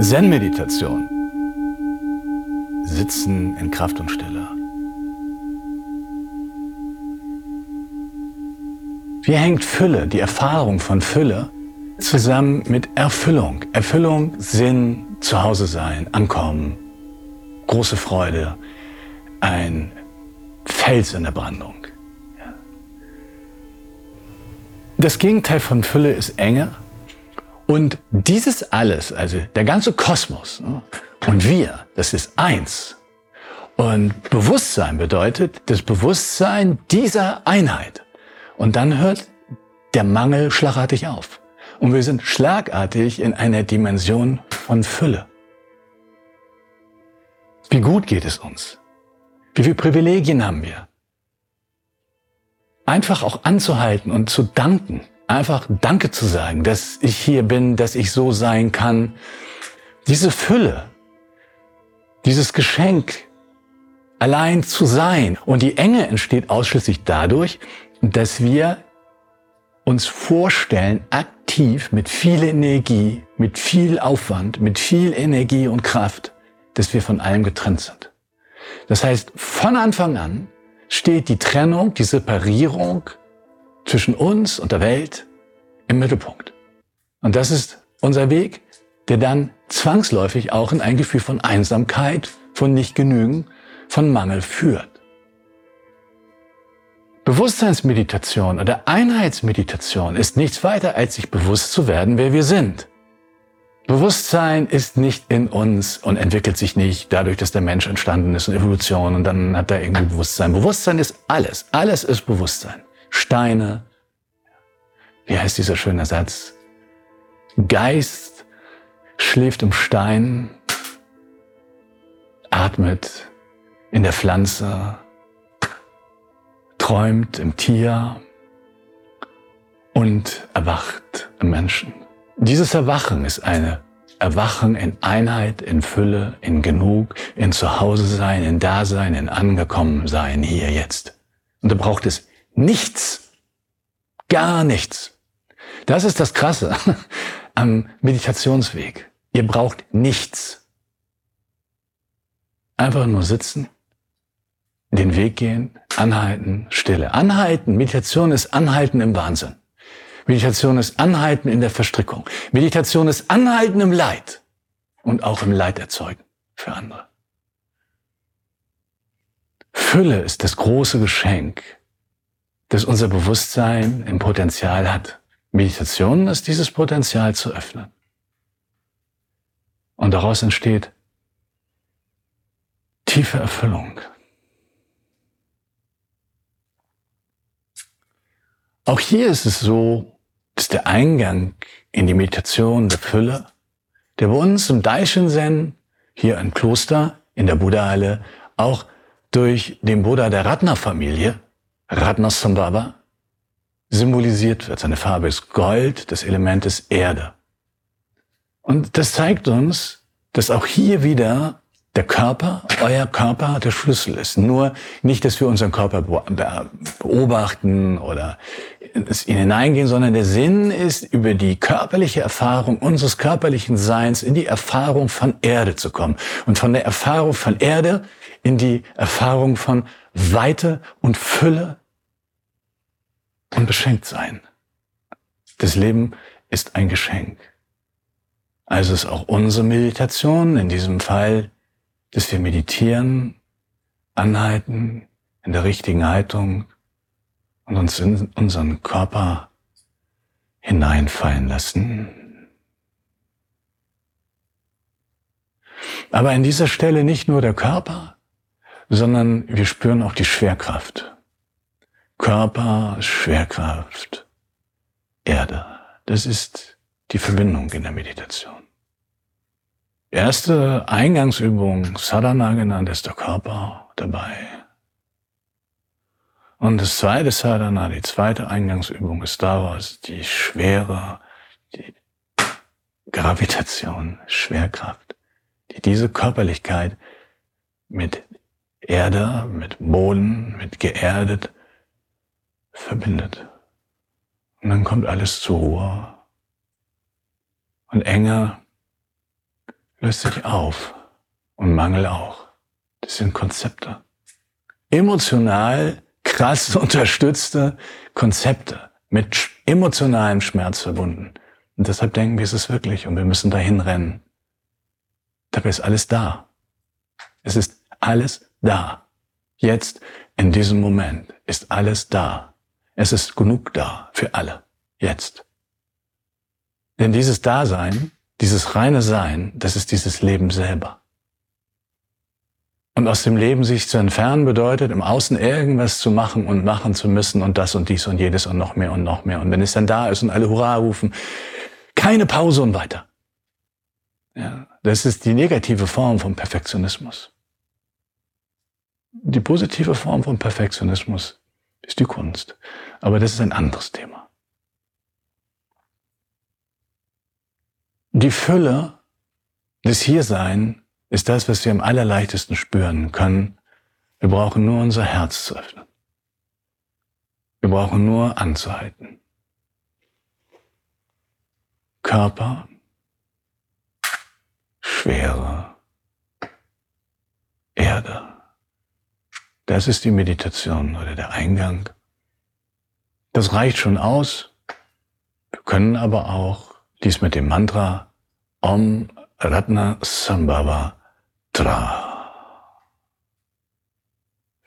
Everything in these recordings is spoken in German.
Zen-Meditation. Sitzen in Kraft und Stille. Wie hängt Fülle, die Erfahrung von Fülle, zusammen mit Erfüllung? Erfüllung, Sinn, Zuhause sein, Ankommen, große Freude, ein Fels in der Brandung. Das Gegenteil von Fülle ist Enge und dieses alles, also der ganze Kosmos ne, und wir, das ist eins. Und Bewusstsein bedeutet das Bewusstsein dieser Einheit. Und dann hört der Mangel schlagartig auf. Und wir sind schlagartig in einer Dimension von Fülle. Wie gut geht es uns? Wie viele Privilegien haben wir? Einfach auch anzuhalten und zu danken einfach Danke zu sagen, dass ich hier bin, dass ich so sein kann. Diese Fülle, dieses Geschenk, allein zu sein. Und die Enge entsteht ausschließlich dadurch, dass wir uns vorstellen, aktiv mit viel Energie, mit viel Aufwand, mit viel Energie und Kraft, dass wir von allem getrennt sind. Das heißt, von Anfang an steht die Trennung, die Separierung zwischen uns und der Welt im Mittelpunkt. Und das ist unser Weg, der dann zwangsläufig auch in ein Gefühl von Einsamkeit, von Nichtgenügen, von Mangel führt. Bewusstseinsmeditation oder Einheitsmeditation ist nichts weiter, als sich bewusst zu werden, wer wir sind. Bewusstsein ist nicht in uns und entwickelt sich nicht dadurch, dass der Mensch entstanden ist und Evolution und dann hat er irgendwie Bewusstsein. Bewusstsein ist alles. Alles ist Bewusstsein. Steine, wie heißt dieser schöne Satz? Geist schläft im Stein, atmet in der Pflanze, träumt im Tier und erwacht im Menschen. Dieses Erwachen ist eine Erwachen in Einheit, in Fülle, in Genug, in Zuhause sein, in Dasein, in angekommen sein, hier jetzt. Und da braucht es nichts, gar nichts. Das ist das Krasse am Meditationsweg. Ihr braucht nichts. Einfach nur sitzen, den Weg gehen, anhalten, Stille. Anhalten, Meditation ist Anhalten im Wahnsinn. Meditation ist Anhalten in der Verstrickung. Meditation ist Anhalten im Leid und auch im Leid erzeugen für andere. Fülle ist das große Geschenk, das unser Bewusstsein im Potenzial hat. Meditation ist dieses Potenzial zu öffnen. Und daraus entsteht tiefe Erfüllung. Auch hier ist es so, dass der Eingang in die Meditation der Fülle, der bei uns im Daishin Zen, hier im Kloster, in der Buddha-Halle, auch durch den Buddha der Ratna-Familie, Ratnasambhava, symbolisiert wird. Seine Farbe ist Gold, das Element ist Erde. Und das zeigt uns, dass auch hier wieder der Körper, euer Körper der Schlüssel ist. Nur nicht, dass wir unseren Körper beobachten oder hineingehen, sondern der Sinn ist, über die körperliche Erfahrung unseres körperlichen Seins in die Erfahrung von Erde zu kommen. Und von der Erfahrung von Erde in die Erfahrung von Weite und Fülle und beschenkt sein. Das Leben ist ein Geschenk. Also ist auch unsere Meditation in diesem Fall, dass wir meditieren, anhalten, in der richtigen Haltung und uns in unseren Körper hineinfallen lassen. Aber an dieser Stelle nicht nur der Körper, sondern wir spüren auch die Schwerkraft. Körper, Schwerkraft, Erde. Das ist die Verbindung in der Meditation. Erste Eingangsübung, Sadhana genannt, ist der Körper dabei. Und das zweite Sadhana, die zweite Eingangsübung ist daraus die Schwere, die Gravitation, Schwerkraft, die diese Körperlichkeit mit Erde, mit Boden, mit geerdet verbindet. Und dann kommt alles zur Ruhe. Und Enge löst sich auf und Mangel auch. Das sind Konzepte. Emotional krass unterstützte Konzepte mit emotionalem Schmerz verbunden. Und deshalb denken wir, es ist wirklich und wir müssen dahin rennen. Dabei ist alles da. Es ist alles da. Jetzt, in diesem Moment, ist alles da. Es ist genug da für alle. Jetzt. Denn dieses Dasein, dieses reine Sein, das ist dieses Leben selber. Und aus dem Leben sich zu entfernen bedeutet, im Außen irgendwas zu machen und machen zu müssen und das und dies und jedes und noch mehr und noch mehr. Und wenn es dann da ist und alle Hurra rufen, keine Pause und weiter. Ja, das ist die negative Form von Perfektionismus. Die positive Form von Perfektionismus ist die Kunst. Aber das ist ein anderes Thema. Die Fülle des Hiersein ist das, was wir am allerleichtesten spüren können. Wir brauchen nur unser Herz zu öffnen. Wir brauchen nur anzuhalten. Körper, Schwere, Erde. Das ist die Meditation oder der Eingang. Das reicht schon aus. Wir können aber auch dies mit dem Mantra Om Ratna Sambhava Tra.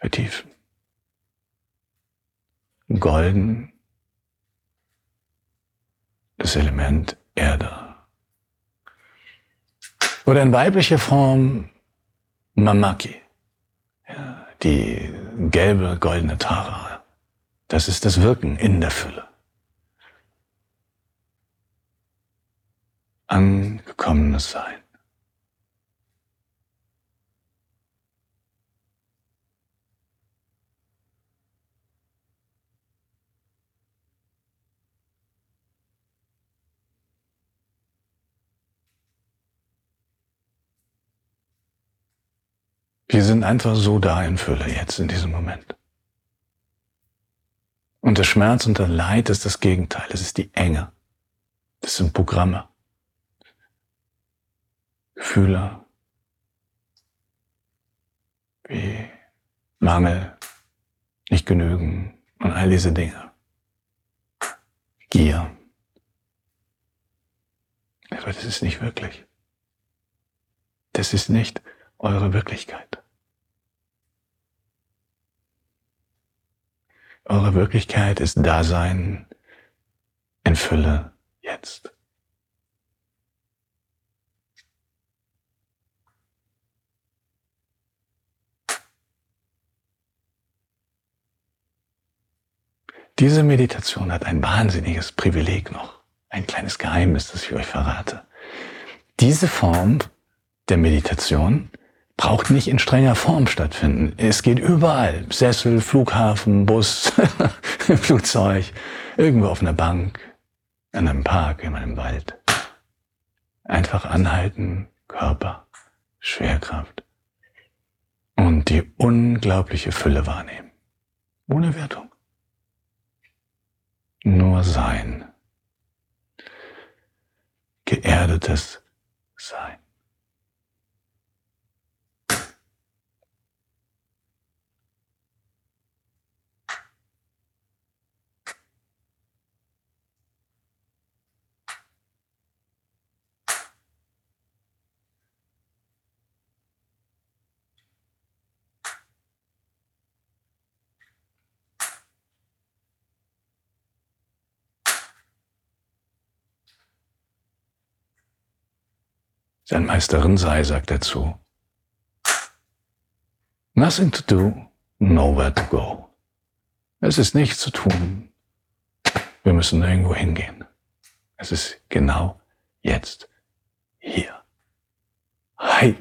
Vertiefen. Golden. Das Element Erde. Oder in weiblicher Form Mamaki. Ja, die gelbe, goldene Tara. Das ist das Wirken in der Fülle. Angekommenes Sein. Wir sind einfach so da in Fülle jetzt in diesem Moment. Und der Schmerz und der Leid ist das Gegenteil. Es ist die Enge. Das sind Programme. Gefühle. Wie Mangel, nicht genügen und all diese Dinge. Gier. Aber das ist nicht wirklich. Das ist nicht eure Wirklichkeit. Eure Wirklichkeit ist Dasein in Fülle jetzt. Diese Meditation hat ein wahnsinniges Privileg noch, ein kleines Geheimnis, das ich euch verrate. Diese Form der Meditation braucht nicht in strenger Form stattfinden. Es geht überall. Sessel, Flughafen, Bus, Flugzeug, irgendwo auf einer Bank, in einem Park, in einem Wald. Einfach anhalten, Körper, Schwerkraft und die unglaubliche Fülle wahrnehmen. Ohne Wertung. Nur sein. Geerdetes Sein. Sein Meisterin sei, sagt er zu. Nothing to do, nowhere to go. Es ist nichts zu tun. Wir müssen nirgendwo hingehen. Es ist genau jetzt hier. Hi.